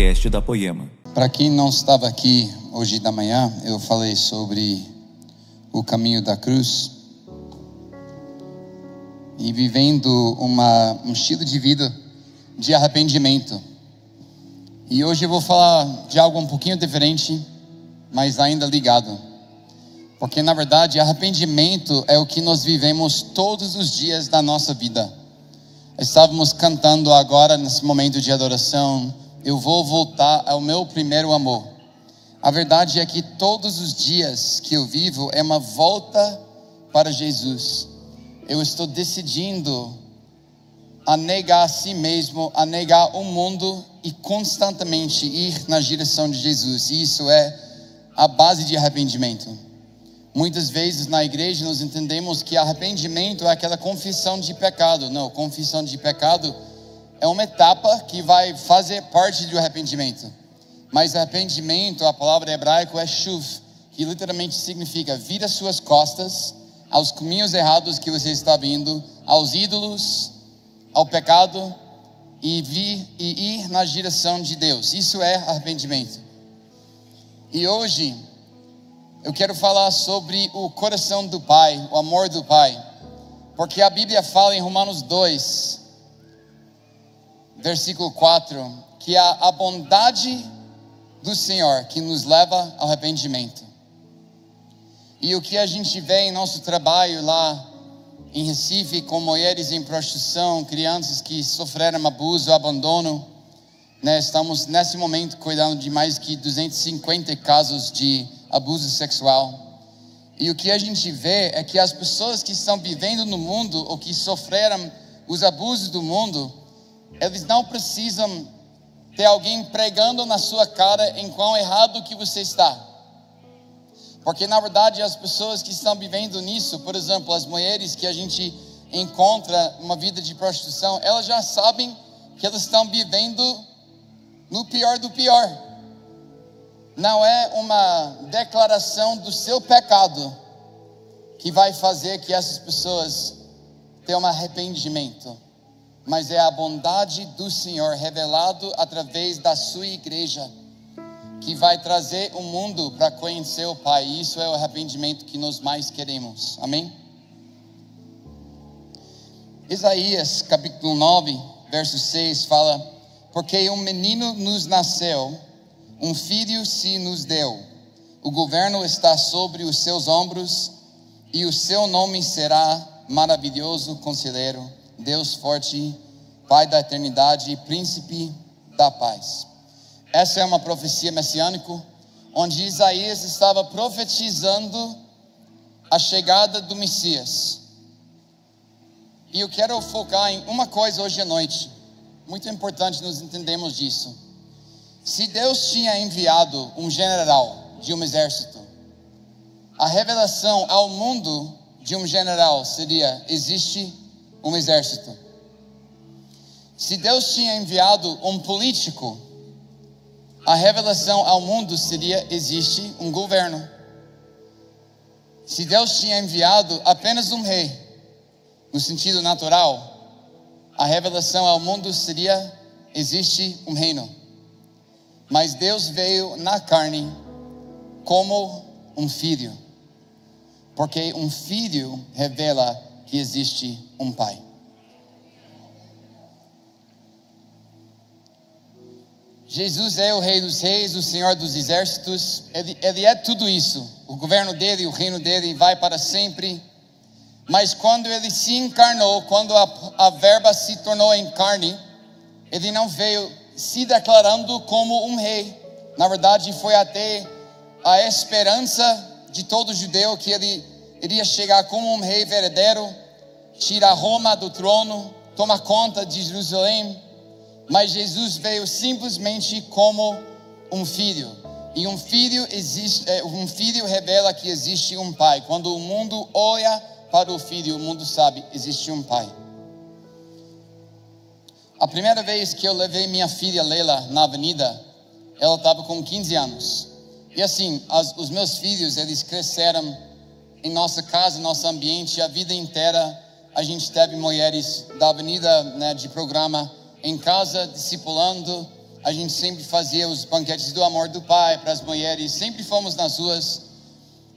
podcast da Poema. Para quem não estava aqui hoje da manhã, eu falei sobre o caminho da cruz e vivendo uma, um estilo de vida de arrependimento. E hoje eu vou falar de algo um pouquinho diferente, mas ainda ligado. Porque na verdade, arrependimento é o que nós vivemos todos os dias da nossa vida. Estávamos cantando agora nesse momento de adoração, eu vou voltar ao meu primeiro amor. A verdade é que todos os dias que eu vivo é uma volta para Jesus. Eu estou decidindo a negar a si mesmo, a negar o mundo e constantemente ir na direção de Jesus. E isso é a base de arrependimento. Muitas vezes na igreja nós entendemos que arrependimento é aquela confissão de pecado. Não, confissão de pecado é uma etapa que vai fazer parte do arrependimento. Mas arrependimento, a palavra hebraica é shuv, que literalmente significa vir as suas costas aos caminhos errados que você está vindo, aos ídolos, ao pecado e vir e ir na direção de Deus. Isso é arrependimento. E hoje eu quero falar sobre o coração do Pai, o amor do Pai, porque a Bíblia fala em Romanos 2, versículo 4, que a, a bondade do Senhor que nos leva ao arrependimento. E o que a gente vê em nosso trabalho lá em Recife, com mulheres em prostituição, crianças que sofreram abuso, abandono, né, estamos nesse momento cuidando de mais que 250 casos de abuso sexual. E o que a gente vê é que as pessoas que estão vivendo no mundo ou que sofreram os abusos do mundo, eles não precisam ter alguém pregando na sua cara em quão errado que você está. Porque na verdade as pessoas que estão vivendo nisso, por exemplo, as mulheres que a gente encontra uma vida de prostituição, elas já sabem que elas estão vivendo no pior do pior. Não é uma declaração do seu pecado que vai fazer que essas pessoas tenham um arrependimento, mas é a bondade do Senhor revelado através da sua igreja que vai trazer o mundo para conhecer o Pai. Isso é o arrependimento que nós mais queremos. Amém? Isaías capítulo 9, verso 6 fala: Porque um menino nos nasceu um filho se nos deu, o governo está sobre os seus ombros, e o seu nome será maravilhoso conselheiro, Deus forte, Pai da eternidade e príncipe da paz. Essa é uma profecia messiânica, onde Isaías estava profetizando a chegada do Messias. E eu quero focar em uma coisa hoje à noite, muito importante nós entendemos disso. Se Deus tinha enviado um general de um exército, a revelação ao mundo de um general seria: existe um exército. Se Deus tinha enviado um político, a revelação ao mundo seria: existe um governo. Se Deus tinha enviado apenas um rei, no sentido natural, a revelação ao mundo seria: existe um reino. Mas Deus veio na carne como um filho, porque um filho revela que existe um pai. Jesus é o Rei dos Reis, o Senhor dos Exércitos, ele, ele é tudo isso. O governo dele, o reino dele vai para sempre. Mas quando ele se encarnou, quando a, a verba se tornou em carne, ele não veio se declarando como um rei. Na verdade, foi até a esperança de todo judeu que ele iria chegar como um rei verdadeiro, tirar Roma do trono, tomar conta de Jerusalém. Mas Jesus veio simplesmente como um filho. E um filho existe, é, um filho revela que existe um pai. Quando o mundo olha para o filho, o mundo sabe existe um pai. A primeira vez que eu levei minha filha Leila na avenida, ela estava com 15 anos. E assim, as, os meus filhos, eles cresceram em nossa casa, nosso ambiente, a vida inteira. A gente teve mulheres da avenida, né, de programa em casa, discipulando. a gente sempre fazia os banquetes do amor do pai para as mulheres, sempre fomos nas ruas.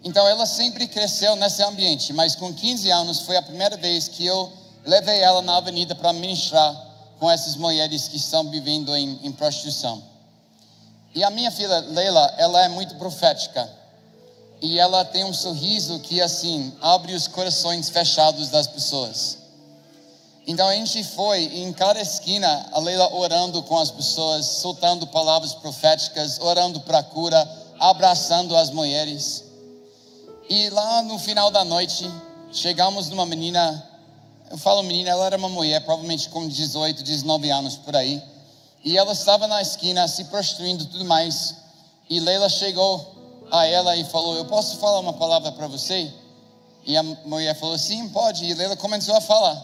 Então ela sempre cresceu nesse ambiente, mas com 15 anos foi a primeira vez que eu levei ela na avenida para ministrar com essas mulheres que estão vivendo em, em prostituição. E a minha filha Leila, ela é muito profética. E ela tem um sorriso que assim abre os corações fechados das pessoas. Então a gente foi em cada esquina, a Leila orando com as pessoas, soltando palavras proféticas, orando para cura, abraçando as mulheres. E lá no final da noite, chegamos numa menina, eu falo menina, ela era uma mulher, provavelmente com 18, 19 anos por aí. E ela estava na esquina se prostituindo tudo mais. E Leila chegou a ela e falou: Eu posso falar uma palavra para você? E a mulher falou: Sim, pode. E Leila começou a falar.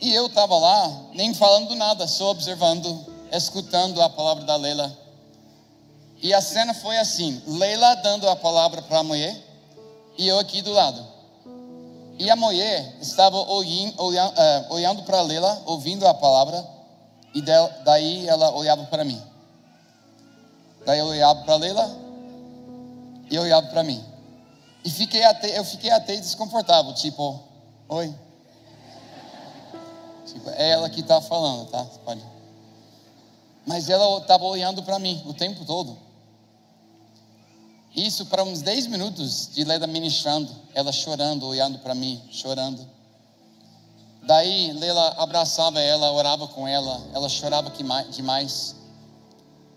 E eu estava lá, nem falando nada, só observando, escutando a palavra da Leila. E a cena foi assim: Leila dando a palavra para a mulher e eu aqui do lado. E a mulher estava olhando, olhando, uh, olhando para Leila, ouvindo a palavra, e daí ela olhava para mim. Daí eu olhava para Leila e eu olhava para mim. E fiquei até, eu fiquei até desconfortável, tipo, oi. Tipo, é ela que está falando, tá? Pode. Mas ela estava olhando para mim o tempo todo. Isso para uns 10 minutos de Leda ministrando, ela chorando, olhando para mim, chorando. Daí Leila abraçava ela, orava com ela, ela chorava demais.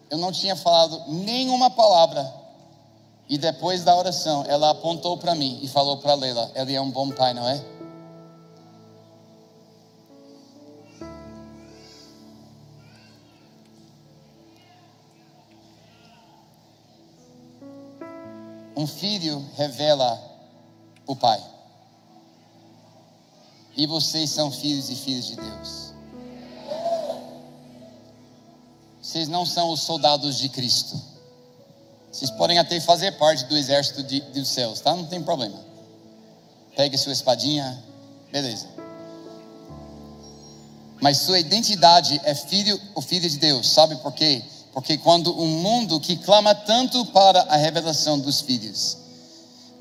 Eu não tinha falado nenhuma palavra. E depois da oração, ela apontou para mim e falou para Leila: Ele é um bom pai, não é? Um filho revela o pai. E vocês são filhos e filhas de Deus. Vocês não são os soldados de Cristo. Vocês podem até fazer parte do exército de, dos céus, tá? Não tem problema. Pegue sua espadinha, beleza. Mas sua identidade é filho, o filho de Deus. Sabe por quê? Porque quando um mundo que clama tanto para a revelação dos filhos,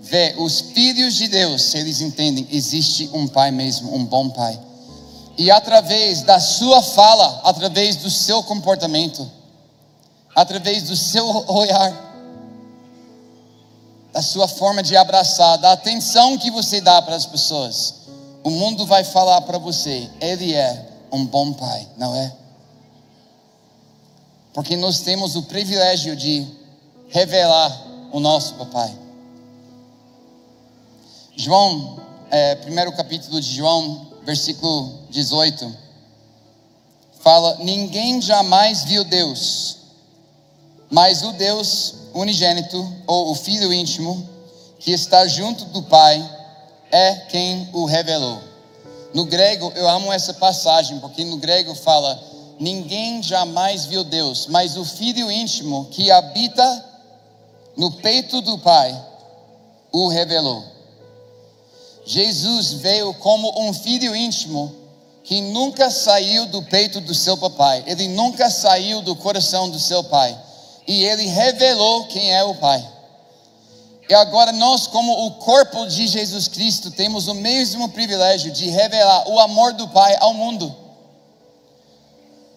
vê os filhos de Deus, eles entendem, existe um pai mesmo, um bom pai. E através da sua fala, através do seu comportamento, através do seu olhar, da sua forma de abraçar, da atenção que você dá para as pessoas, o mundo vai falar para você: Ele é um bom pai, não é? porque nós temos o privilégio de revelar o nosso papai. João, é, primeiro capítulo de João, versículo 18, fala: Ninguém jamais viu Deus, mas o Deus unigênito, ou o Filho íntimo, que está junto do Pai, é quem o revelou. No grego, eu amo essa passagem, porque no grego fala ninguém jamais viu Deus, mas o Filho íntimo que habita no peito do Pai o revelou. Jesus veio como um filho íntimo que nunca saiu do peito do seu papai, ele nunca saiu do coração do seu pai, e ele revelou quem é o Pai. E agora nós, como o corpo de Jesus Cristo, temos o mesmo privilégio de revelar o amor do Pai ao mundo.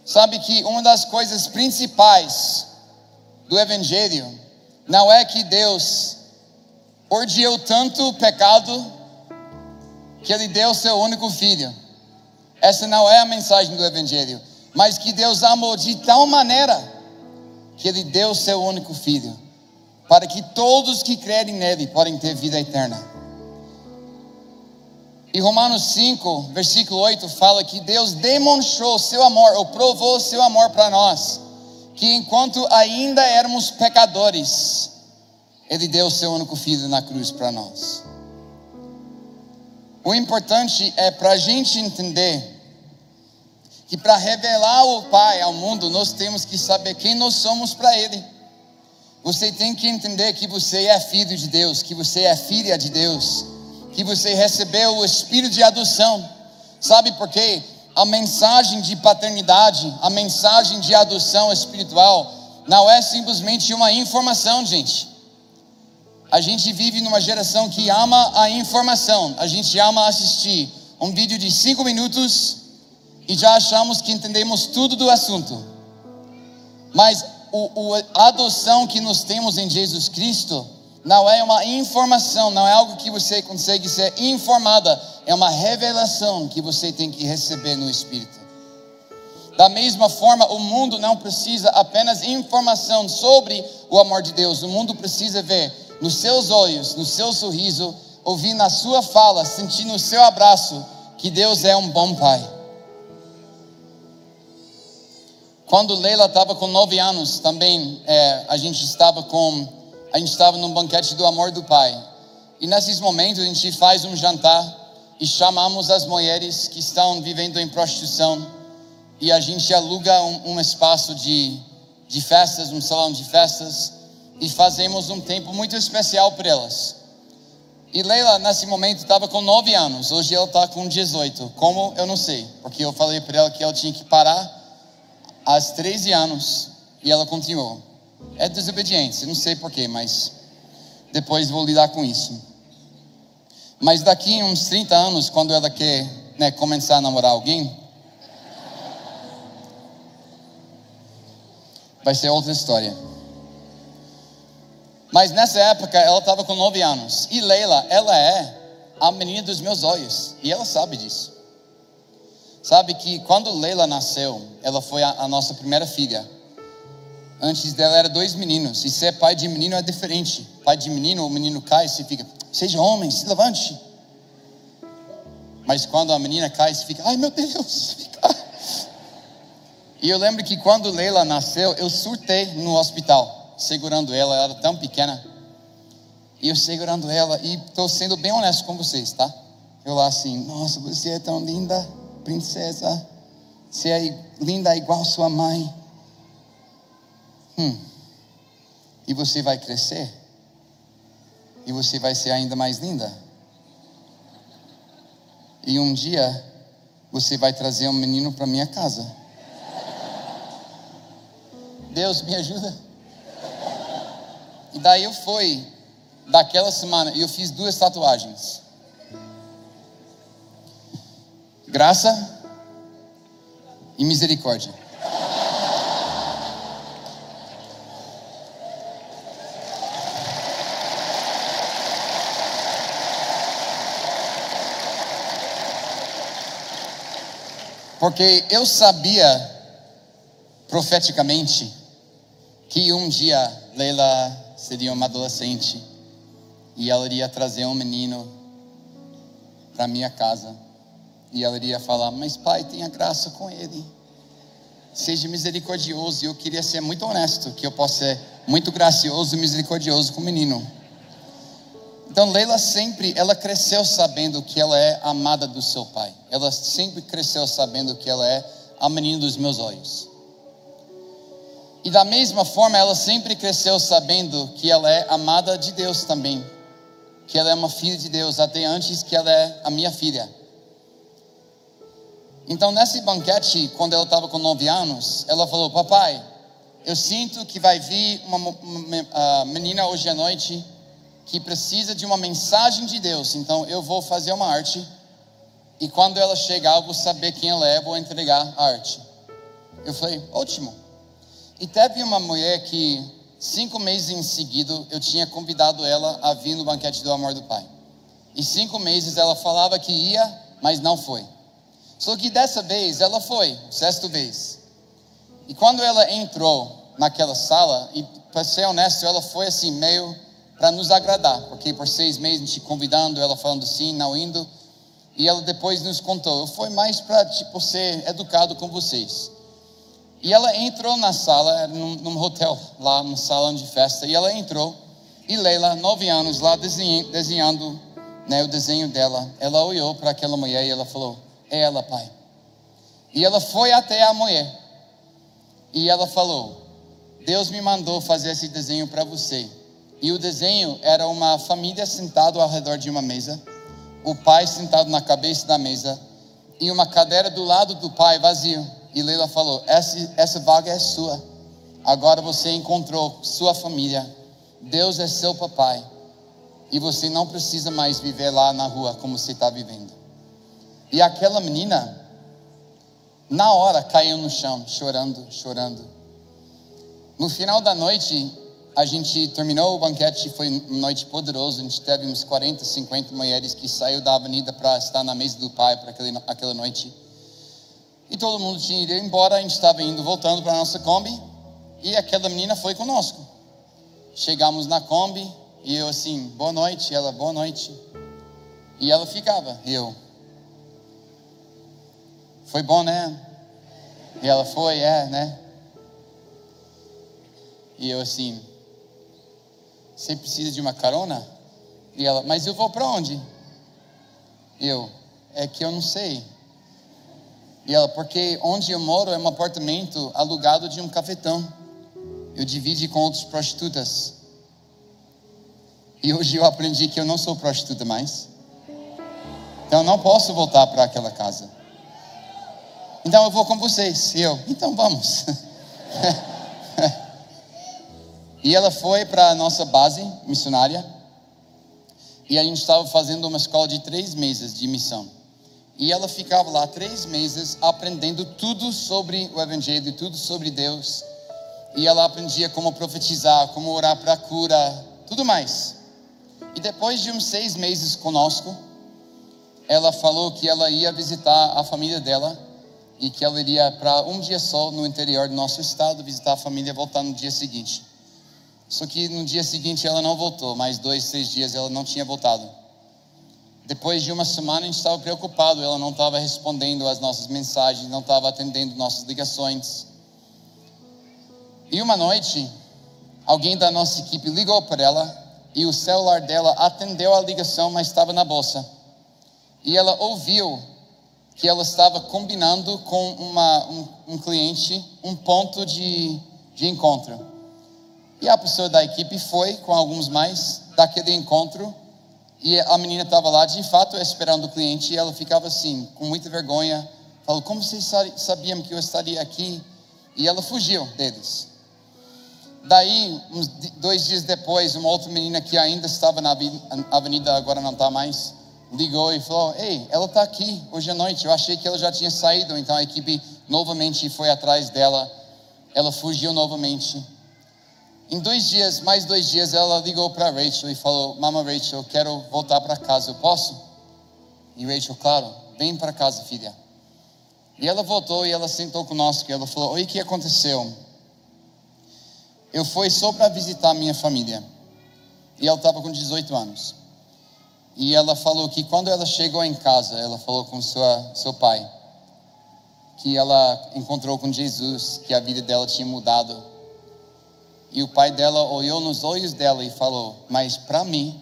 Sabe que uma das coisas principais do Evangelho não é que Deus odiou tanto o pecado que Ele deu seu único filho. Essa não é a mensagem do Evangelho. Mas que Deus amou de tal maneira que Ele deu seu único filho, para que todos que crerem nele podem ter vida eterna. E Romanos 5, versículo 8 fala que Deus demonstrou seu amor, ou provou seu amor para nós, que enquanto ainda éramos pecadores, Ele deu seu único filho na cruz para nós. O importante é para a gente entender que para revelar o Pai ao mundo, nós temos que saber quem nós somos para Ele. Você tem que entender que você é filho de Deus, que você é filha de Deus que você recebeu o espírito de adoção. Sabe por quê? a mensagem de paternidade, a mensagem de adoção espiritual, não é simplesmente uma informação, gente. A gente vive numa geração que ama a informação, a gente ama assistir um vídeo de cinco minutos e já achamos que entendemos tudo do assunto. Mas o, o, a adoção que nós temos em Jesus Cristo não é uma informação, não é algo que você consegue ser informada, é uma revelação que você tem que receber no Espírito. Da mesma forma, o mundo não precisa apenas informação sobre o amor de Deus, o mundo precisa ver nos seus olhos, no seu sorriso, ouvir na sua fala, sentir no seu abraço que Deus é um bom Pai. Quando Leila estava com nove anos, também é, a gente estava com, a gente estava num banquete do amor do Pai. E nesses momentos a gente faz um jantar e chamamos as mulheres que estão vivendo em prostituição e a gente aluga um, um espaço de, de festas, um salão de festas e fazemos um tempo muito especial para elas. E Leila, nesse momento, estava com nove anos. Hoje ela está com 18. Como? Eu não sei. Porque eu falei para ela que ela tinha que parar aos 13 anos e ela continuou. É desobediência, não sei porquê, mas depois vou lidar com isso. Mas daqui uns 30 anos, quando ela quer né, começar a namorar alguém, vai ser outra história. Mas nessa época ela estava com 9 anos. E Leila, ela é a menina dos meus olhos. E ela sabe disso. Sabe que quando Leila nasceu, ela foi a, a nossa primeira filha. Antes dela era dois meninos. E ser pai de menino é diferente. Pai de menino, o menino cai, você fica, seja homem, se levante. Mas quando a menina cai, você fica, ai meu Deus. E eu lembro que quando Leila nasceu, eu surtei no hospital, segurando ela, ela era tão pequena. E eu segurando ela, e estou sendo bem honesto com vocês, tá? Eu lá assim, nossa, você é tão linda princesa, você é linda igual sua mãe. Hum. E você vai crescer. E você vai ser ainda mais linda. E um dia você vai trazer um menino para minha casa. Deus me ajuda. E daí eu fui, daquela semana, eu fiz duas tatuagens. Graça e misericórdia. Porque eu sabia profeticamente que um dia Leila seria uma adolescente e ela iria trazer um menino para minha casa. E ela iria falar: Mas pai, tenha graça com ele. Seja misericordioso. E eu queria ser muito honesto, que eu possa ser muito gracioso e misericordioso com o menino. Então Leila sempre, ela cresceu sabendo que ela é amada do seu pai. Ela sempre cresceu sabendo que ela é a menina dos meus olhos. E da mesma forma, ela sempre cresceu sabendo que ela é amada de Deus também. Que ela é uma filha de Deus, até antes que ela é a minha filha. Então, nesse banquete, quando ela estava com nove anos, ela falou: Papai, eu sinto que vai vir uma, uma menina hoje à noite que precisa de uma mensagem de Deus. Então, eu vou fazer uma arte. E quando ela chegar, eu vou saber quem ela é, vou entregar a arte. Eu falei: Ótimo. E teve uma mulher que, cinco meses em seguida, eu tinha convidado ela a vir no banquete do amor do Pai. E cinco meses ela falava que ia, mas não foi. Só que dessa vez ela foi, sexta vez. E quando ela entrou naquela sala, e para ser honesto, ela foi assim, meio para nos agradar, porque por seis meses gente convidando, ela falando sim, não indo. E ela depois nos contou, fui mais para tipo, ser educado com vocês. E ela entrou na sala, num, num hotel, lá no salão de festa, e ela entrou, e Leila, nove anos, lá desenhando, né, o desenho dela, ela olhou para aquela mulher e ela falou, ela, pai. E ela foi até a mulher. E ela falou: Deus me mandou fazer esse desenho para você. E o desenho era uma família sentada ao redor de uma mesa, o pai sentado na cabeça da mesa, e uma cadeira do lado do pai vazio. E Leila falou: essa, essa vaga é sua. Agora você encontrou sua família. Deus é seu papai. E você não precisa mais viver lá na rua como você está vivendo. E aquela menina, na hora, caiu no chão, chorando, chorando. No final da noite, a gente terminou o banquete, foi uma noite poderosa. A gente teve uns 40, 50 mulheres que saiu da avenida para estar na mesa do pai para aquela noite. E todo mundo tinha ido embora, a gente estava indo, voltando para a nossa Kombi. E aquela menina foi conosco. Chegamos na Kombi e eu assim, boa noite. Ela, boa noite. E ela ficava, eu. Foi bom, né? E ela foi, é, né? E eu assim, você precisa de uma carona? E ela, mas eu vou para onde? Eu, é que eu não sei. E ela, porque onde eu moro é um apartamento alugado de um cafetão. Eu divido com outras prostitutas. E hoje eu aprendi que eu não sou prostituta mais. Então eu não posso voltar para aquela casa. Então eu vou com vocês. E eu, então vamos. E ela foi para a nossa base missionária. E a gente estava fazendo uma escola de três meses de missão. E ela ficava lá três meses aprendendo tudo sobre o Evangelho, tudo sobre Deus. E ela aprendia como profetizar, como orar para cura, tudo mais. E depois de uns seis meses conosco, ela falou que ela ia visitar a família dela e que ela iria para um dia só no interior do nosso estado visitar a família e voltar no dia seguinte. Só que no dia seguinte ela não voltou, mais dois, três dias ela não tinha voltado. Depois de uma semana a gente estava preocupado, ela não estava respondendo às nossas mensagens, não estava atendendo nossas ligações. E uma noite, alguém da nossa equipe ligou para ela e o celular dela atendeu a ligação, mas estava na bolsa. E ela ouviu que ela estava combinando com uma, um, um cliente um ponto de, de encontro. E a pessoa da equipe foi com alguns mais daquele encontro e a menina estava lá de fato esperando o cliente e ela ficava assim, com muita vergonha. Falou: Como vocês sabiam que eu estaria aqui? E ela fugiu deles. Daí, uns dois dias depois, uma outra menina que ainda estava na avenida, agora não está mais, ligou e falou: Ei, ela está aqui hoje à noite. Eu achei que ela já tinha saído. Então a equipe novamente foi atrás dela. Ela fugiu novamente. Em dois dias, mais dois dias, ela ligou para Rachel e falou: Mama Rachel, quero voltar para casa, eu posso? E Rachel, claro, vem para casa, filha. E ela voltou e ela sentou conosco e ela falou: Oi, o que aconteceu? Eu fui só para visitar minha família. E ela estava com 18 anos. E ela falou que quando ela chegou em casa, ela falou com sua, seu pai que ela encontrou com Jesus, que a vida dela tinha mudado e o pai dela olhou nos olhos dela e falou: Mas para mim,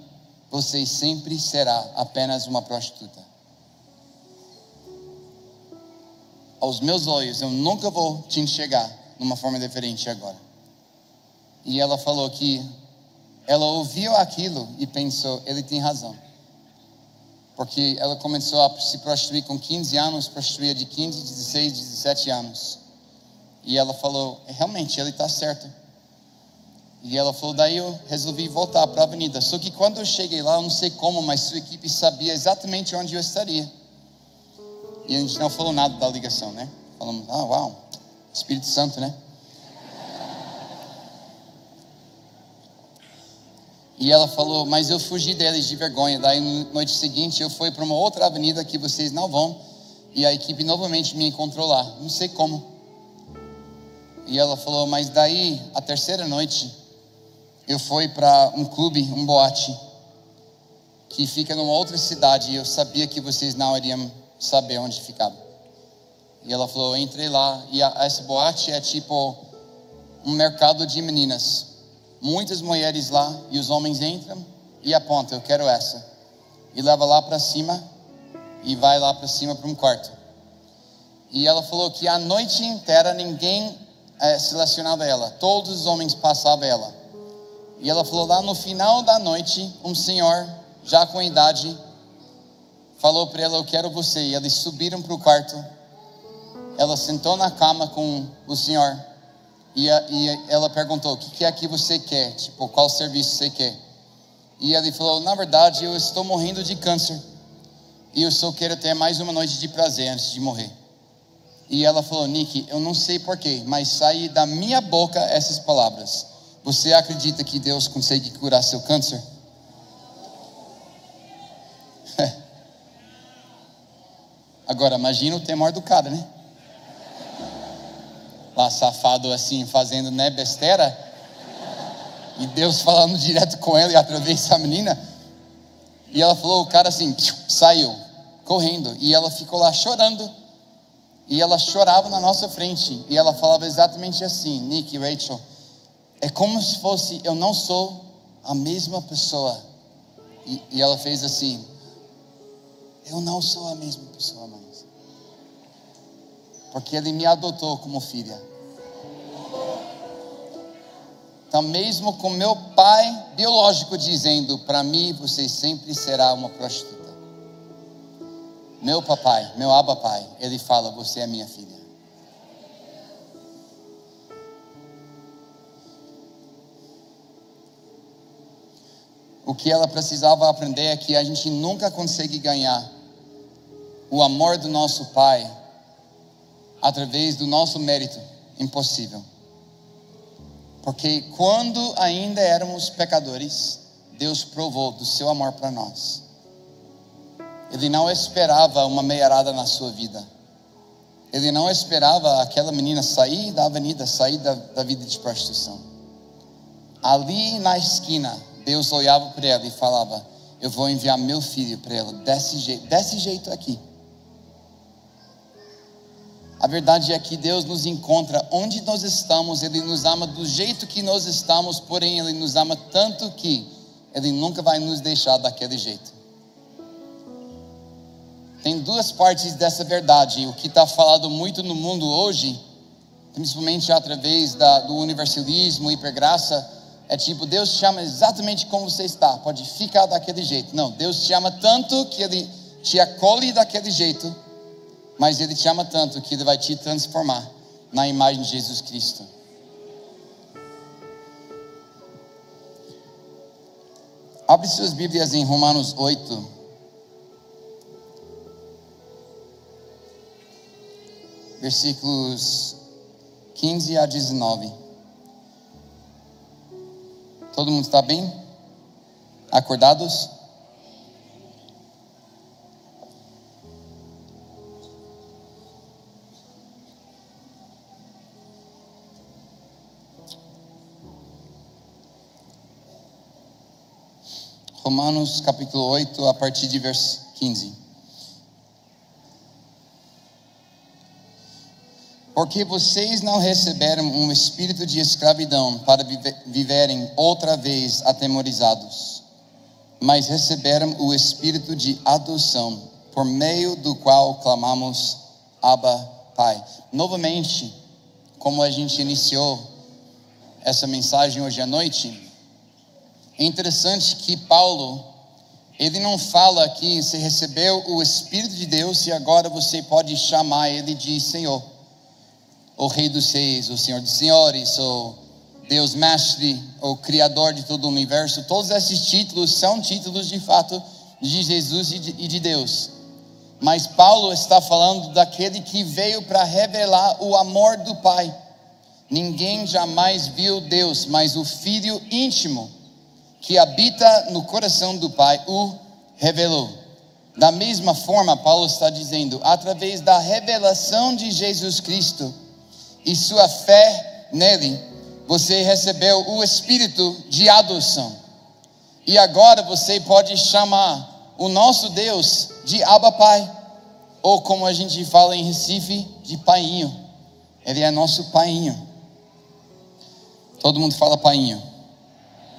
você sempre será apenas uma prostituta. Aos meus olhos, eu nunca vou te enxergar de uma forma diferente agora. E ela falou que ela ouviu aquilo e pensou: ele tem razão. Porque ela começou a se prostituir com 15 anos, prostituía de 15, 16, 17 anos. E ela falou: realmente, ele está certo e ela falou, daí eu resolvi voltar para a avenida. Só que quando eu cheguei lá, eu não sei como, mas sua equipe sabia exatamente onde eu estaria. E a gente não falou nada da ligação, né? Falamos, ah, uau, Espírito Santo, né? E ela falou, mas eu fugi deles de vergonha. Daí, noite seguinte, eu fui para uma outra avenida que vocês não vão. E a equipe novamente me encontrou lá. Não sei como. E ela falou, mas daí, a terceira noite, eu fui para um clube, um boate, que fica numa outra cidade e eu sabia que vocês não iriam saber onde ficava. E ela falou: entrei lá e a, essa boate é tipo um mercado de meninas. Muitas mulheres lá e os homens entram e apontam: eu quero essa. E leva lá para cima e vai lá para cima para um quarto. E ela falou que a noite inteira ninguém é, selecionava ela, todos os homens passavam ela. E ela falou lá no final da noite, um senhor, já com idade, falou para ela: Eu quero você. E eles subiram para o quarto. Ela sentou na cama com o senhor. E, a, e ela perguntou: O que, é que você quer? Tipo, qual serviço você quer? E ele falou: Na verdade, eu estou morrendo de câncer. E eu só quero ter mais uma noite de prazer antes de morrer. E ela falou: Nick, eu não sei porquê, mas sai da minha boca essas palavras. Você acredita que Deus consegue curar seu câncer? Agora, imagina o temor do cara, né? Lá safado assim, fazendo né, besteira. E Deus falando direto com ele através da menina. E ela falou, o cara assim, saiu, correndo. E ela ficou lá chorando. E ela chorava na nossa frente. E ela falava exatamente assim, Nick e Rachel. É como se fosse, eu não sou a mesma pessoa. E, e ela fez assim, eu não sou a mesma pessoa mais. Porque ele me adotou como filha. Então, mesmo com meu pai biológico dizendo para mim, você sempre será uma prostituta. Meu papai, meu aba pai, ele fala, você é minha filha. O que ela precisava aprender é que a gente nunca consegue ganhar o amor do nosso pai através do nosso mérito. Impossível. Porque quando ainda éramos pecadores, Deus provou do seu amor para nós. Ele não esperava uma meiarada na sua vida. Ele não esperava aquela menina sair da avenida, sair da, da vida de prostituição. Ali na esquina, Deus olhava para ela e falava: Eu vou enviar meu filho para ela, desse jeito, desse jeito aqui. A verdade é que Deus nos encontra onde nós estamos, Ele nos ama do jeito que nós estamos, porém Ele nos ama tanto que Ele nunca vai nos deixar daquele jeito. Tem duas partes dessa verdade. O que está falado muito no mundo hoje, principalmente através da, do universalismo, hipergraça, é tipo, Deus te chama exatamente como você está, pode ficar daquele jeito. Não, Deus te ama tanto que Ele te acolhe daquele jeito mas Ele te ama tanto que Ele vai te transformar na imagem de Jesus Cristo. Abre suas Bíblias em Romanos 8. Versículos 15 a 19. Todo mundo está bem? Acordados? Romanos capítulo 8, a partir de verso 15. Porque vocês não receberam um espírito de escravidão para viverem outra vez atemorizados, mas receberam o espírito de adoção, por meio do qual clamamos Abba, Pai. Novamente, como a gente iniciou essa mensagem hoje à noite, é interessante que Paulo, ele não fala que você recebeu o Espírito de Deus e agora você pode chamar ele de Senhor, o Rei dos Reis, o Senhor dos Senhores, o Deus Mestre, o Criador de todo o universo. Todos esses títulos são títulos de fato de Jesus e de, e de Deus. Mas Paulo está falando daquele que veio para revelar o amor do Pai. Ninguém jamais viu Deus, mas o Filho íntimo que habita no coração do Pai o revelou. Da mesma forma, Paulo está dizendo, através da revelação de Jesus Cristo e sua fé nele, você recebeu o espírito de adoção. E agora você pode chamar o nosso Deus de Abba Pai, ou como a gente fala em Recife, de Painho. Ele é nosso Painho. Todo mundo fala Painho.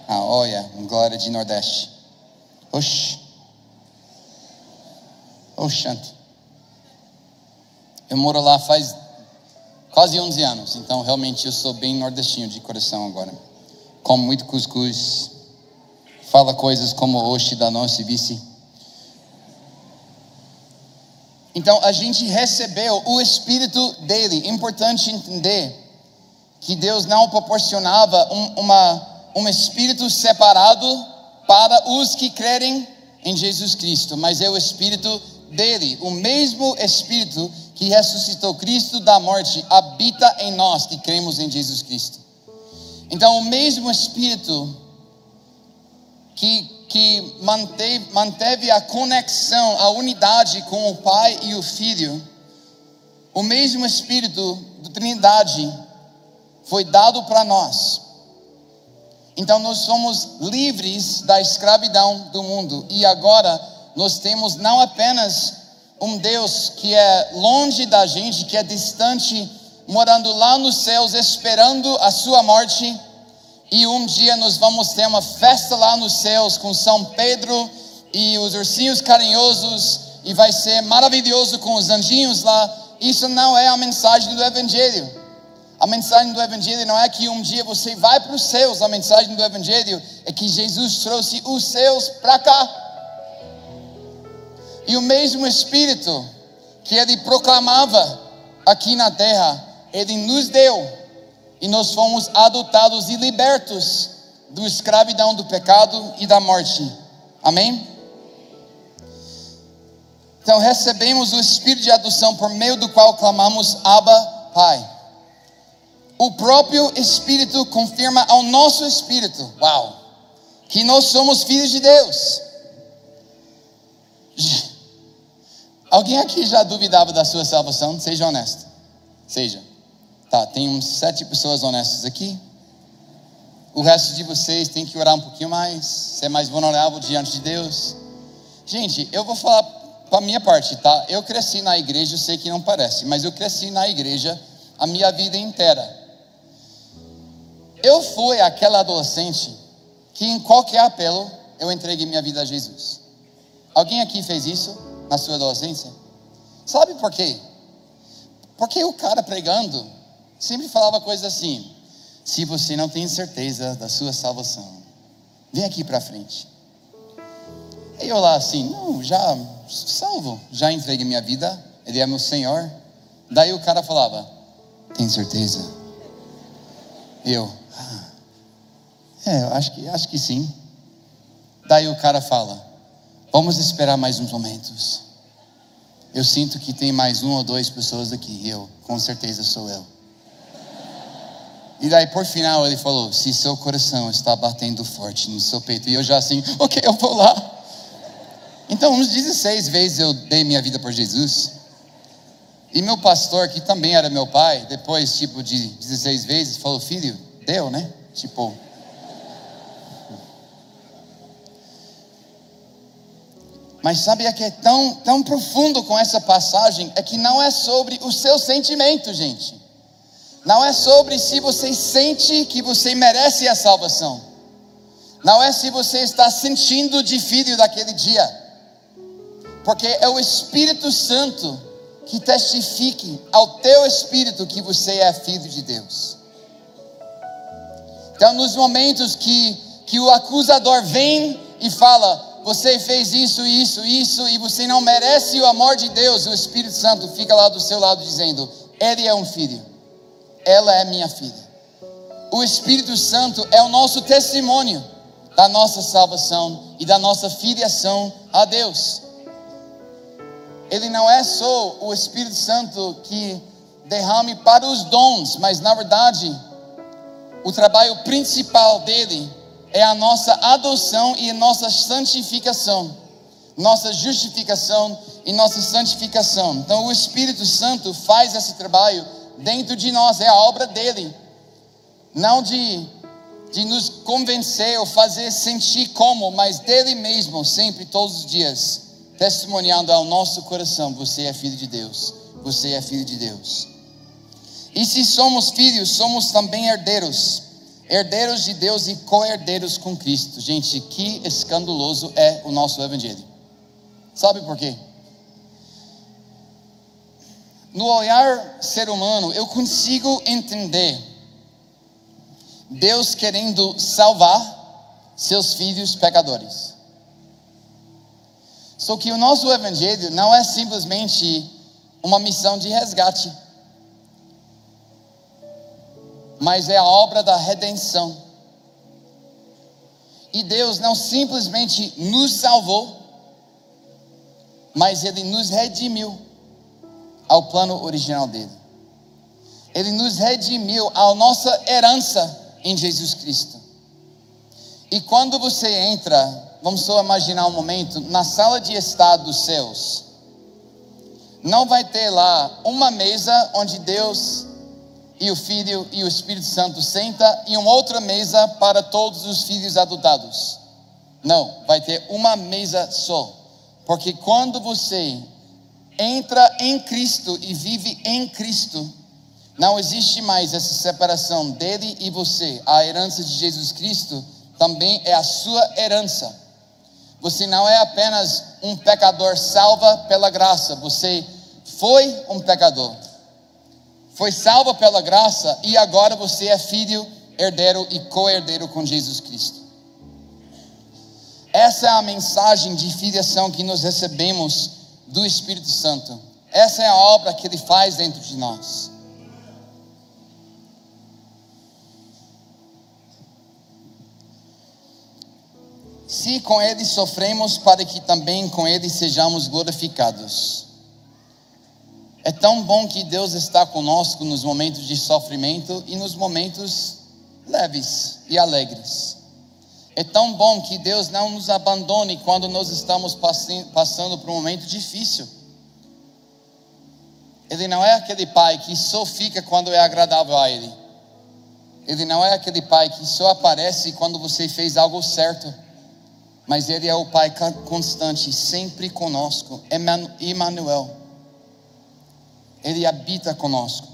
Ah, olha, glória de Nordeste. Oxi. Oxante. Eu moro lá faz quase 11 anos, então realmente eu sou bem nordestino de coração agora. Como muito cuscuz. Fala coisas como oxi da nossa vice. Então a gente recebeu o Espírito dele. Importante entender que Deus não proporcionava um, uma, um Espírito separado para os que crerem em Jesus Cristo, mas é o Espírito dele, o mesmo Espírito que ressuscitou Cristo da morte, habita em nós que cremos em Jesus Cristo. Então, o mesmo Espírito que, que manteve, manteve a conexão, a unidade com o Pai e o Filho, o mesmo Espírito da Trindade foi dado para nós. Então, nós somos livres da escravidão do mundo e agora nós temos não apenas um Deus que é longe da gente, que é distante, morando lá nos céus, esperando a sua morte. E um dia nós vamos ter uma festa lá nos céus com São Pedro e os ursinhos carinhosos, e vai ser maravilhoso com os anjinhos lá. Isso não é a mensagem do Evangelho. A mensagem do Evangelho não é que um dia você vai para os céus, a mensagem do Evangelho é que Jesus trouxe os céus para cá. E o mesmo Espírito que ele proclamava aqui na terra, ele nos deu. E nós fomos adotados e libertos do escravidão do pecado e da morte. Amém? Então recebemos o Espírito de adoção por meio do qual clamamos Abba, Pai. O próprio Espírito confirma ao nosso espírito, uau, que nós somos filhos de Deus. Alguém aqui já duvidava da sua salvação? Seja honesto. Seja. Tá, tem uns sete pessoas honestas aqui. O resto de vocês tem que orar um pouquinho mais, ser mais vulnerável diante de Deus. Gente, eu vou falar para minha parte, tá? Eu cresci na igreja, eu sei que não parece, mas eu cresci na igreja a minha vida inteira. Eu fui aquela adolescente que em qualquer apelo eu entreguei minha vida a Jesus. Alguém aqui fez isso? na sua adolescência? Sabe por quê? Porque o cara pregando sempre falava coisas assim: se você não tem certeza da sua salvação, vem aqui para frente. E eu lá assim, não, já salvo, já entreguei minha vida, Ele é meu Senhor. Daí o cara falava, tem certeza? Eu, é, acho que, acho que sim. Daí o cara fala, Vamos esperar mais uns momentos. Eu sinto que tem mais uma ou duas pessoas aqui. Eu, com certeza, sou eu. E daí, por final, ele falou: Se seu coração está batendo forte no seu peito. E eu já assim, ok, eu vou lá. Então, uns 16 vezes eu dei minha vida por Jesus. E meu pastor, que também era meu pai, depois, tipo, de 16 vezes, falou: Filho, deu, né? Tipo, Mas sabe o que é tão, tão profundo com essa passagem? É que não é sobre o seu sentimento, gente. Não é sobre se você sente que você merece a salvação. Não é se você está sentindo de filho daquele dia. Porque é o Espírito Santo que testifique ao teu espírito que você é filho de Deus. Então, nos momentos que, que o acusador vem e fala: você fez isso, isso, isso, e você não merece o amor de Deus, o Espírito Santo fica lá do seu lado dizendo: Ele é um filho, ela é minha filha. O Espírito Santo é o nosso testemunho da nossa salvação e da nossa filiação a Deus. Ele não é só o Espírito Santo que derrame para os dons, mas na verdade, o trabalho principal dele é a nossa adoção e nossa santificação, nossa justificação e nossa santificação. Então, o Espírito Santo faz esse trabalho dentro de nós, é a obra dele, não de, de nos convencer ou fazer sentir como, mas dele mesmo, sempre, todos os dias, testemunhando ao nosso coração: você é filho de Deus, você é filho de Deus. E se somos filhos, somos também herdeiros herdeiros de Deus e co-herdeiros com Cristo. Gente, que escandaloso é o nosso Evangelho. Sabe por quê? No olhar ser humano, eu consigo entender Deus querendo salvar seus filhos pecadores. Só que o nosso evangelho não é simplesmente uma missão de resgate, mas é a obra da redenção. E Deus não simplesmente nos salvou, mas Ele nos redimiu ao plano original dele. Ele nos redimiu à nossa herança em Jesus Cristo. E quando você entra, vamos só imaginar um momento, na sala de estar dos céus, não vai ter lá uma mesa onde Deus e o Filho e o Espírito Santo senta e uma outra mesa para todos os filhos adotados. Não, vai ter uma mesa só. Porque quando você entra em Cristo e vive em Cristo, não existe mais essa separação dele e você. A herança de Jesus Cristo também é a sua herança. Você não é apenas um pecador salva pela graça, você foi um pecador foi salva pela graça e agora você é filho, herdeiro e co-herdeiro com Jesus Cristo. Essa é a mensagem de filiação que nós recebemos do Espírito Santo. Essa é a obra que ele faz dentro de nós. Se com ele sofremos, para que também com ele sejamos glorificados. É tão bom que Deus está conosco nos momentos de sofrimento e nos momentos leves e alegres. É tão bom que Deus não nos abandone quando nós estamos passando por um momento difícil. Ele não é aquele pai que só fica quando é agradável a Ele. Ele não é aquele pai que só aparece quando você fez algo certo. Mas Ele é o pai constante, sempre conosco. Emmanuel. Ele habita conosco.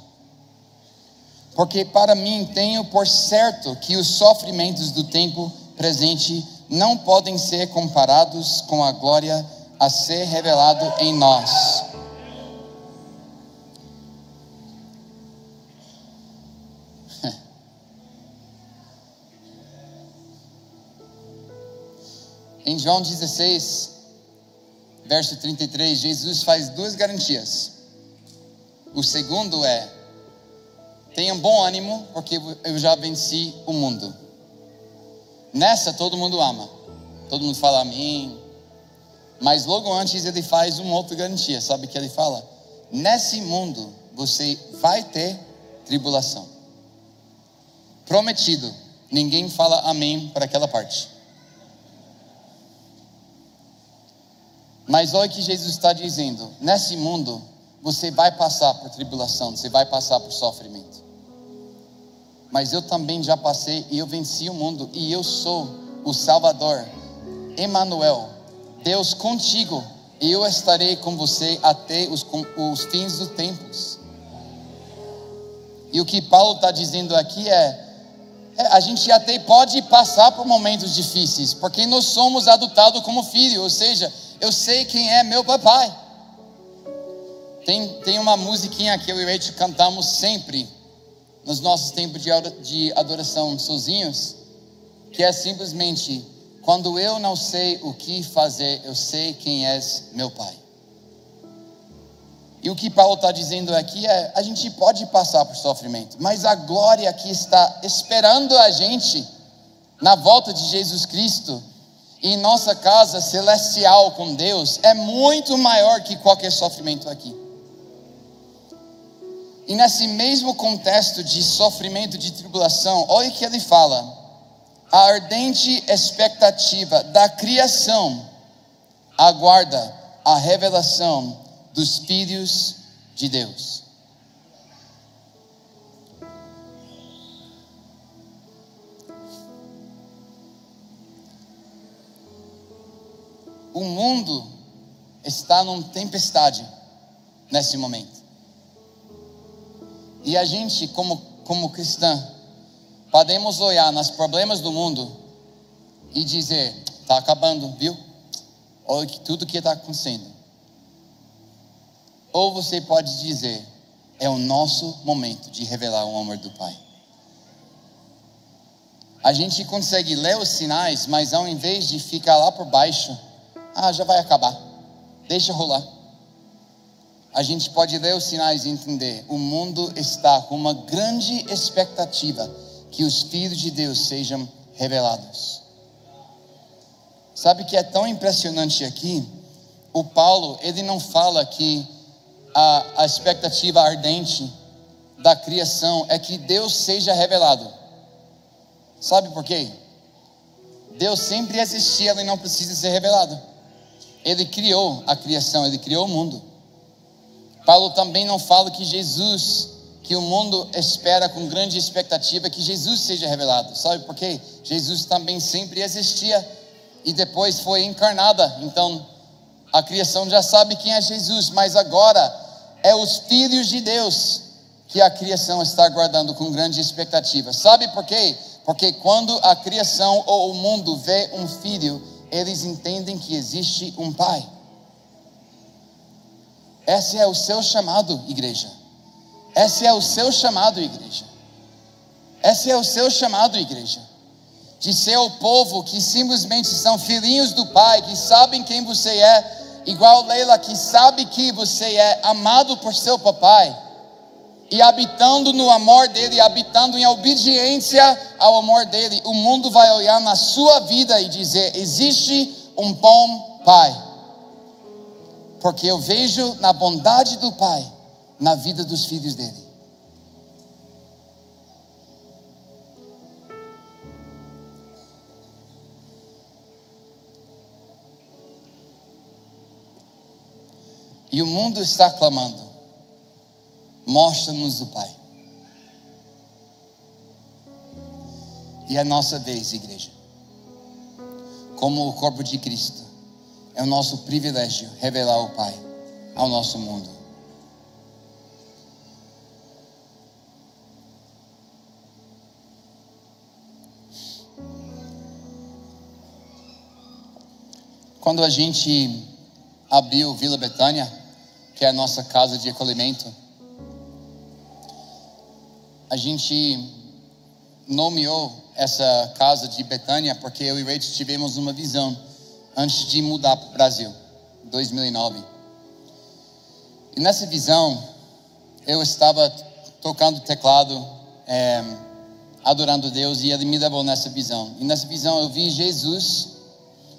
Porque para mim tenho por certo que os sofrimentos do tempo presente não podem ser comparados com a glória a ser revelado em nós. Em João 16, verso 33, Jesus faz duas garantias. O segundo é: tenham bom ânimo, porque eu já venci o mundo. Nessa todo mundo ama, todo mundo fala amém. Mas logo antes ele faz uma outra garantia, sabe o que ele fala? Nesse mundo você vai ter tribulação. Prometido, ninguém fala amém para aquela parte. Mas olha o que Jesus está dizendo: nesse mundo você vai passar por tribulação, você vai passar por sofrimento. Mas eu também já passei e eu venci o mundo e eu sou o Salvador, Emmanuel, Deus contigo. E eu estarei com você até os, os fins dos tempos. E o que Paulo está dizendo aqui é, é, a gente até pode passar por momentos difíceis, porque nós somos adotados como filho, ou seja, eu sei quem é meu papai. Tem, tem uma musiquinha que eu e o Rachel cantamos sempre nos nossos tempos de adoração sozinhos, que é simplesmente: quando eu não sei o que fazer, eu sei quem és meu Pai. E o que Paulo está dizendo aqui é: a gente pode passar por sofrimento, mas a glória que está esperando a gente na volta de Jesus Cristo em nossa casa celestial com Deus é muito maior que qualquer sofrimento aqui. E nesse mesmo contexto de sofrimento, de tribulação, olha o que ele fala. A ardente expectativa da criação aguarda a revelação dos filhos de Deus. O mundo está numa tempestade nesse momento. E a gente, como, como cristã, podemos olhar nos problemas do mundo e dizer: está acabando, viu? Olha tudo que está acontecendo. Ou você pode dizer: é o nosso momento de revelar o amor do Pai. A gente consegue ler os sinais, mas ao invés de ficar lá por baixo, ah, já vai acabar. Deixa rolar. A gente pode ler os sinais e entender. O mundo está com uma grande expectativa que os filhos de Deus sejam revelados. Sabe que é tão impressionante aqui? O Paulo, ele não fala que a, a expectativa ardente da criação é que Deus seja revelado. Sabe por quê? Deus sempre existia, ele não precisa ser revelado. Ele criou a criação, ele criou o mundo. Paulo também não fala que Jesus, que o mundo espera com grande expectativa que Jesus seja revelado. Sabe por quê? Jesus também sempre existia e depois foi encarnada. Então, a criação já sabe quem é Jesus, mas agora é os filhos de Deus que a criação está aguardando com grande expectativa. Sabe por quê? Porque quando a criação ou o mundo vê um filho, eles entendem que existe um pai. Esse é o seu chamado, igreja. Esse é o seu chamado, igreja. Esse é o seu chamado, igreja. De ser o povo que simplesmente são filhinhos do Pai, que sabem quem você é, igual Leila, que sabe que você é amado por seu papai e habitando no amor dele, habitando em obediência ao amor dele, o mundo vai olhar na sua vida e dizer: existe um bom pai. Porque eu vejo na bondade do pai na vida dos filhos dele. E o mundo está clamando Mostra-nos o Pai. E é a nossa vez, igreja. Como o corpo de Cristo, é o nosso privilégio revelar o Pai ao nosso mundo. Quando a gente abriu Vila Betânia, que é a nossa casa de acolhimento, a gente nomeou essa casa de Betânia porque eu e Rachel tivemos uma visão antes de mudar para o Brasil, 2009. E nessa visão, eu estava tocando teclado, é, adorando Deus, e Ele me levou nessa visão. E nessa visão eu vi Jesus,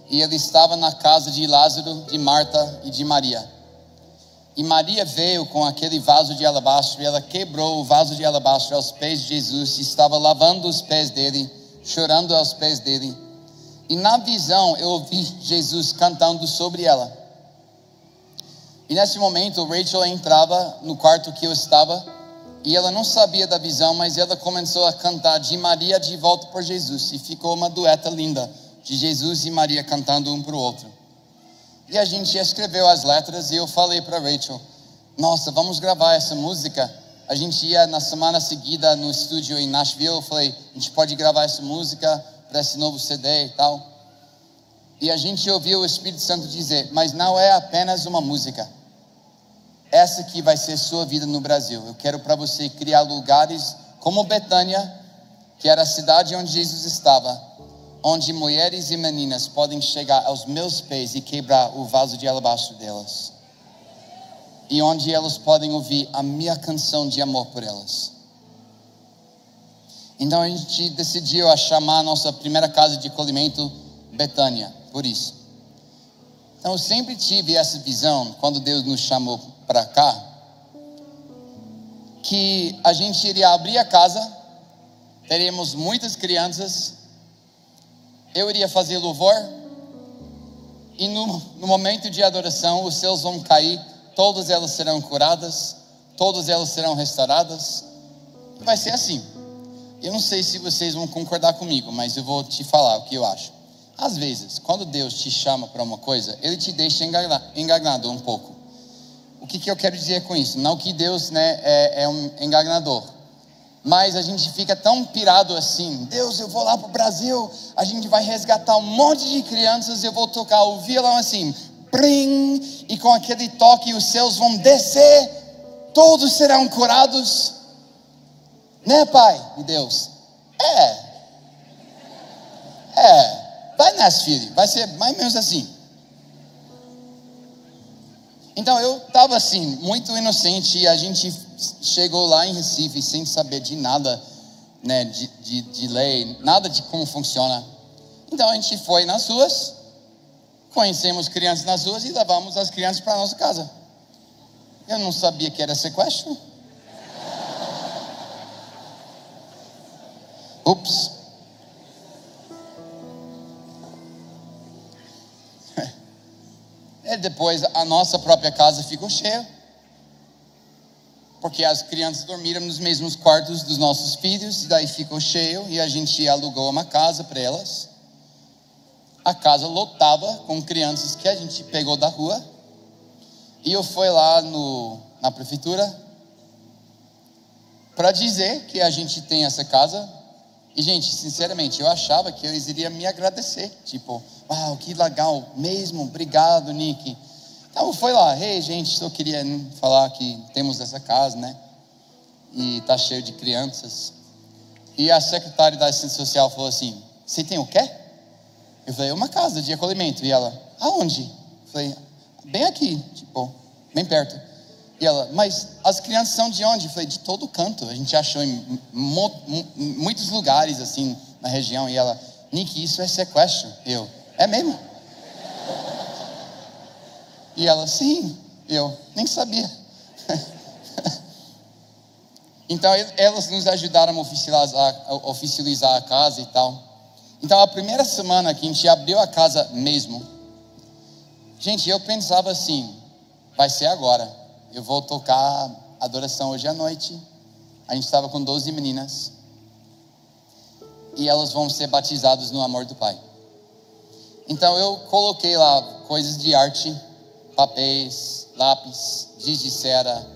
e Ele estava na casa de Lázaro, de Marta e de Maria. E Maria veio com aquele vaso de alabastro e ela quebrou o vaso de alabastro aos pés de Jesus e estava lavando os pés dele, chorando aos pés dele. E na visão eu ouvi Jesus cantando sobre ela. E nesse momento Rachel entrava no quarto que eu estava e ela não sabia da visão, mas ela começou a cantar de Maria de volta por Jesus e ficou uma dueta linda de Jesus e Maria cantando um para o outro. E a gente escreveu as letras e eu falei para Rachel: Nossa, vamos gravar essa música. A gente ia na semana seguida no estúdio em Nashville. Eu falei: A gente pode gravar essa música para esse novo CD e tal. E a gente ouviu o Espírito Santo dizer: Mas não é apenas uma música. Essa que vai ser sua vida no Brasil. Eu quero para você criar lugares como Betânia, que era a cidade onde Jesus estava onde mulheres e meninas podem chegar aos meus pés e quebrar o vaso de alabastro delas. E onde elas podem ouvir a minha canção de amor por elas. Então a gente decidiu chamar a nossa primeira casa de acolhimento Betânia, por isso. Então eu sempre tive essa visão, quando Deus nos chamou para cá, que a gente iria abrir a casa, teríamos muitas crianças eu iria fazer louvor, e no, no momento de adoração os céus vão cair, todas elas serão curadas, todas elas serão restauradas. Vai ser assim. Eu não sei se vocês vão concordar comigo, mas eu vou te falar o que eu acho. Às vezes, quando Deus te chama para uma coisa, Ele te deixa enganado um pouco. O que, que eu quero dizer com isso? Não que Deus né, é, é um enganador, mas a gente fica tão pirado assim. Deus, eu vou lá para o Brasil, a gente vai resgatar um monte de crianças, eu vou tocar o violão assim, prim, e com aquele toque os céus vão descer, todos serão curados. Né, Pai e Deus? É. É. Vai nessa, filho, vai ser mais ou menos assim. Então eu estava assim, muito inocente, e a gente chegou lá em Recife sem saber de nada, né, de, de, de lei, nada de como funciona. Então a gente foi nas ruas, conhecemos crianças nas ruas e levamos as crianças para nossa casa. Eu não sabia que era sequestro. Ups. E depois a nossa própria casa ficou cheia. Porque as crianças dormiram nos mesmos quartos dos nossos filhos, e daí ficou cheio, e a gente alugou uma casa para elas. A casa lotava com crianças que a gente pegou da rua. E eu fui lá no, na prefeitura para dizer que a gente tem essa casa. E, gente, sinceramente, eu achava que eles iriam me agradecer. Tipo, Uau, que legal mesmo, obrigado, Nick. Então foi lá, hey, gente, só queria falar que temos essa casa, né? E tá cheio de crianças. E a secretária da assistência social falou assim: Você tem o quê? Eu falei: Uma casa de acolhimento. E ela: Aonde? Eu falei: Bem aqui, tipo, bem perto. E ela: Mas as crianças são de onde? Eu falei: De todo canto. A gente achou em muitos lugares, assim, na região. E ela: Nick, isso é sequestro. Eu: é mesmo? E ela, sim. Eu nem sabia. então elas nos ajudaram a oficializar, a oficializar a casa e tal. Então a primeira semana que a gente abriu a casa mesmo, gente, eu pensava assim, vai ser agora. Eu vou tocar adoração hoje à noite. A gente estava com 12 meninas. E elas vão ser batizadas no amor do Pai. Então eu coloquei lá coisas de arte, papéis, lápis, giz de cera,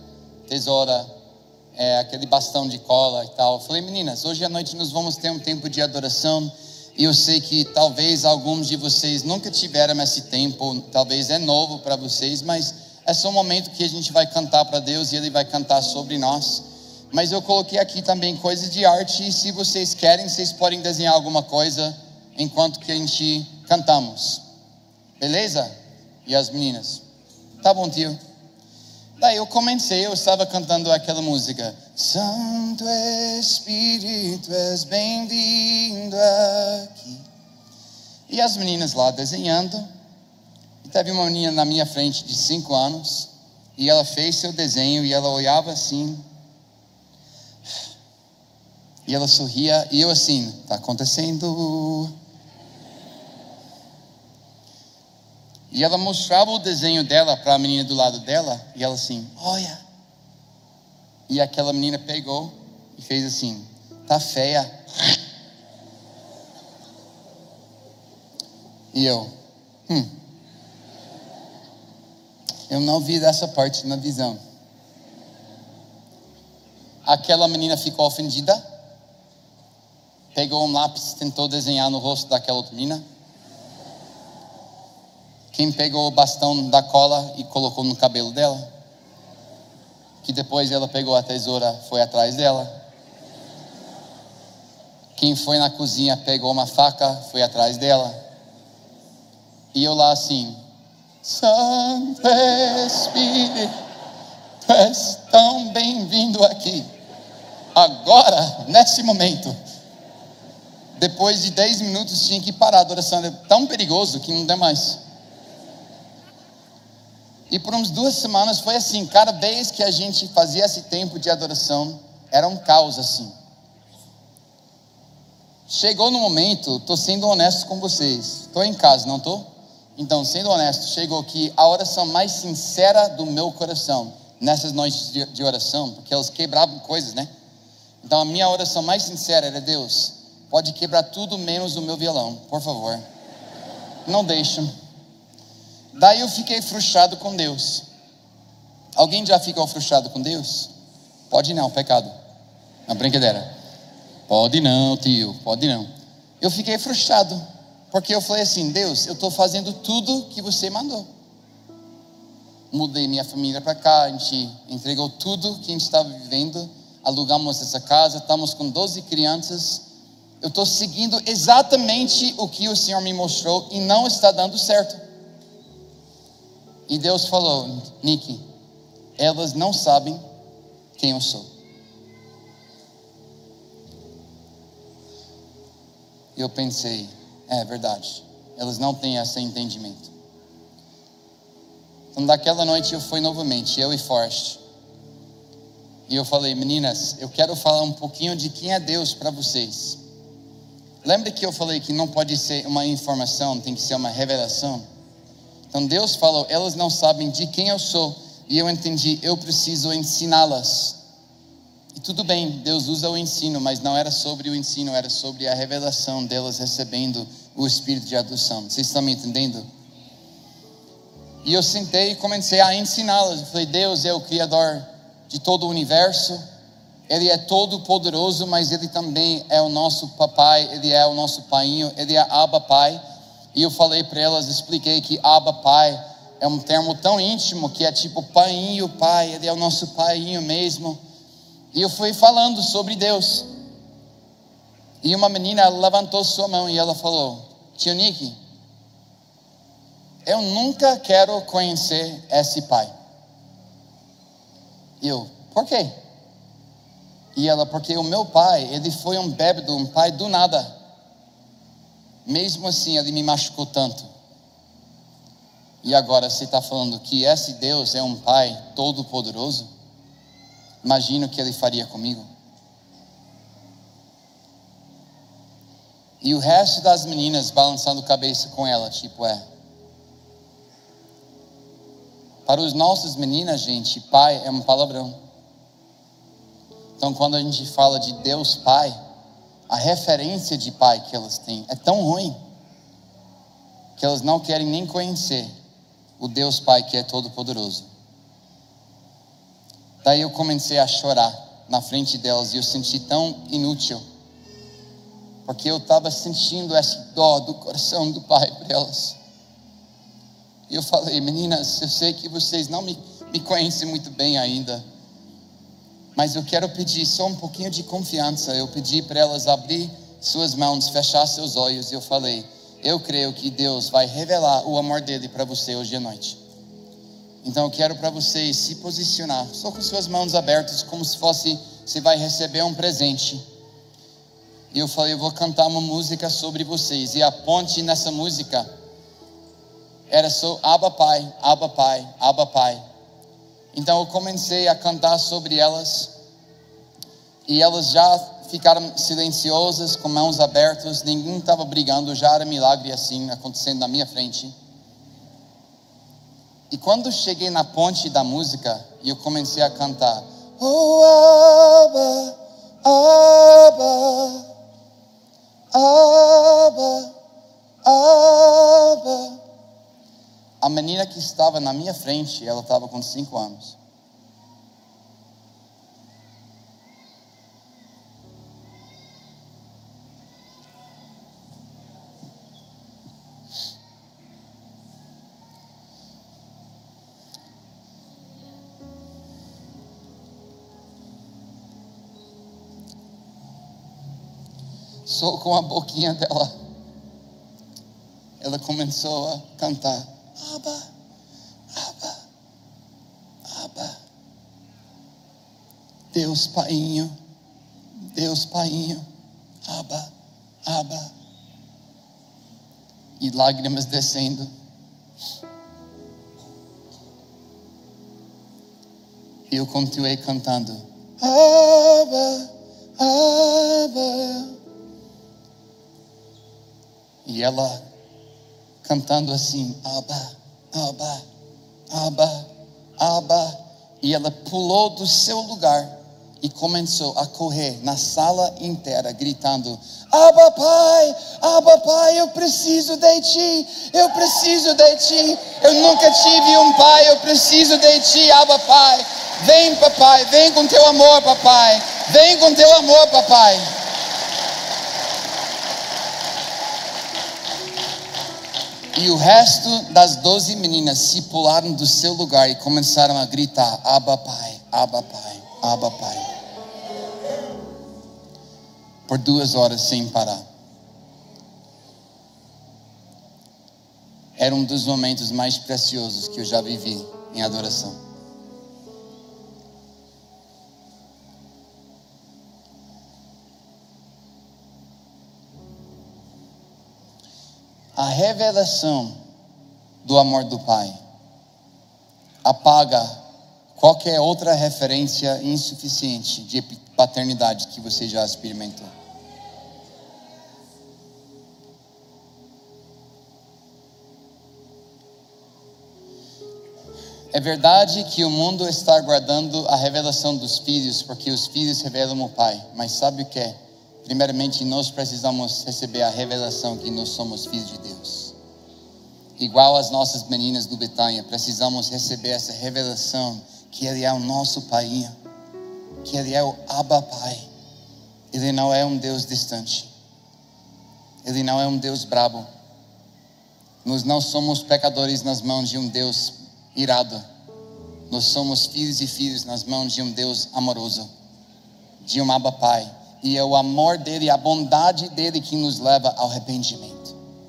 tesoura, é, aquele bastão de cola e tal. Eu falei, meninas, hoje à noite nós vamos ter um tempo de adoração. E eu sei que talvez alguns de vocês nunca tiveram esse tempo, talvez é novo para vocês, mas é só um momento que a gente vai cantar para Deus e Ele vai cantar sobre nós. Mas eu coloquei aqui também coisas de arte, e se vocês querem, vocês podem desenhar alguma coisa enquanto que a gente cantamos. Beleza? E as meninas, tá bom, tio. Daí eu comecei, eu estava cantando aquela música. Santo Espírito, és bem-vindo aqui. E as meninas lá desenhando. Teve uma menina na minha frente de cinco anos. E ela fez seu desenho e ela olhava assim. E ela sorria. E eu assim, tá acontecendo. E ela mostrava o desenho dela para a menina do lado dela, e ela assim, olha. E aquela menina pegou e fez assim, tá feia. E eu, hum, eu não vi dessa parte na visão. Aquela menina ficou ofendida, pegou um lápis, tentou desenhar no rosto daquela outra menina quem pegou o bastão da cola e colocou no cabelo dela? Que depois ela pegou a tesoura, foi atrás dela. Quem foi na cozinha, pegou uma faca, foi atrás dela. E eu lá assim, Santo Espírito, tu és tão bem-vindo aqui. Agora, nesse momento. Depois de 10 minutos tinha que parar a adoração. É tão perigoso que não dá mais. E por umas duas semanas foi assim, cada vez que a gente fazia esse tempo de adoração, era um caos assim. Chegou no momento, estou sendo honesto com vocês, estou em casa, não estou? Então, sendo honesto, chegou que a oração mais sincera do meu coração, nessas noites de oração, porque elas quebravam coisas, né? Então, a minha oração mais sincera era: Deus, pode quebrar tudo menos o meu violão, por favor. Não deixa Daí eu fiquei frustrado com Deus. Alguém já ficou frustrado com Deus? Pode não, pecado. Não, brincadeira. Pode não, tio, pode não. Eu fiquei frustrado, porque eu falei assim: Deus, eu estou fazendo tudo que você mandou. Mudei minha família para cá, a gente entregou tudo que a gente estava vivendo, alugamos essa casa, estamos com 12 crianças. Eu estou seguindo exatamente o que o Senhor me mostrou e não está dando certo. E Deus falou: Nick, elas não sabem quem eu sou. Eu pensei: é verdade, elas não têm esse entendimento. Então, daquela noite eu fui novamente, eu e Forrest. E eu falei, meninas, eu quero falar um pouquinho de quem é Deus para vocês. Lembra que eu falei que não pode ser uma informação, tem que ser uma revelação? Então Deus falou, elas não sabem de quem eu sou. E eu entendi, eu preciso ensiná-las. E tudo bem, Deus usa o ensino, mas não era sobre o ensino, era sobre a revelação delas recebendo o espírito de adoção. Vocês estão me entendendo? E eu sentei e comecei a ensiná-las. Eu falei: Deus é o Criador de todo o universo. Ele é todo poderoso, mas Ele também é o nosso papai. Ele é o nosso painho. Ele é Abba Pai. E eu falei para elas, expliquei que Abba Pai é um termo tão íntimo que é tipo painho, pai. Ele é o nosso painho mesmo. E eu fui falando sobre Deus. E uma menina levantou sua mão e ela falou: Tio Nick, eu nunca quero conhecer esse pai. E eu, por quê? E ela, porque o meu pai, ele foi um bêbado, um pai do nada. Mesmo assim, ele me machucou tanto. E agora você está falando que esse Deus é um pai todo-poderoso? Imagino o que ele faria comigo. E o resto das meninas balançando cabeça com ela, tipo, é. Para os nossos meninas, gente, pai é um palavrão. Então, quando a gente fala de Deus Pai, a referência de pai que elas têm é tão ruim que elas não querem nem conhecer o Deus Pai que é todo-poderoso. Daí eu comecei a chorar na frente delas e eu senti tão inútil, porque eu estava sentindo essa dó do coração do Pai por elas. E eu falei, meninas, eu sei que vocês não me, me conhecem muito bem ainda, mas eu quero pedir só um pouquinho de confiança. Eu pedi para elas abrir suas mãos, fechar seus olhos, e eu falei, eu creio que Deus vai revelar o amor dele para você hoje à noite. Então eu quero para vocês se posicionar, só com suas mãos abertas, como se fosse você vai receber um presente. E eu falei, eu vou cantar uma música sobre vocês. E a ponte nessa música era só Abba Pai, Abba Pai, Abba Pai. Então eu comecei a cantar sobre elas e elas já ficaram silenciosas, com mãos abertas, ninguém estava brigando, já era milagre assim acontecendo na minha frente. E quando cheguei na ponte da música eu comecei a cantar, Oh Abba, Abba, Abba, Abba a menina que estava na minha frente, ela estava com cinco anos. Só com a boquinha dela, ela começou a cantar. Abba, Abba, Abba. Deus Painho, Deus Painho, Abba, Abba. E lágrimas descendo. E eu continuei cantando. Abba, Abba. E ela cantando assim: Abba, Abba, Abba, Abba. E ela pulou do seu lugar e começou a correr na sala inteira, gritando: Abba, Pai, Abba, Pai, eu preciso de ti, eu preciso de ti. Eu nunca tive um pai, eu preciso de ti, Abba, Pai. Vem, papai, vem com teu amor, papai. Vem com teu amor, papai. E o resto das doze meninas se pularam do seu lugar e começaram a gritar: Abba Pai, Abba Pai, Abba Pai. Por duas horas sem parar. era um dos momentos mais preciosos que eu já vivi em adoração. A revelação do amor do Pai apaga qualquer outra referência insuficiente de paternidade que você já experimentou. É verdade que o mundo está aguardando a revelação dos filhos, porque os filhos revelam o Pai. Mas sabe o que é? Primeiramente, nós precisamos receber a revelação que nós somos filhos de Deus. Igual as nossas meninas do Betânia, precisamos receber essa revelação que Ele é o nosso Pai, que Ele é o Abba Pai. Ele não é um Deus distante. Ele não é um Deus brabo. Nós não somos pecadores nas mãos de um Deus irado. Nós somos filhos e filhos nas mãos de um Deus amoroso, de um Abba Pai. E é o amor dele, a bondade dele que nos leva ao arrependimento.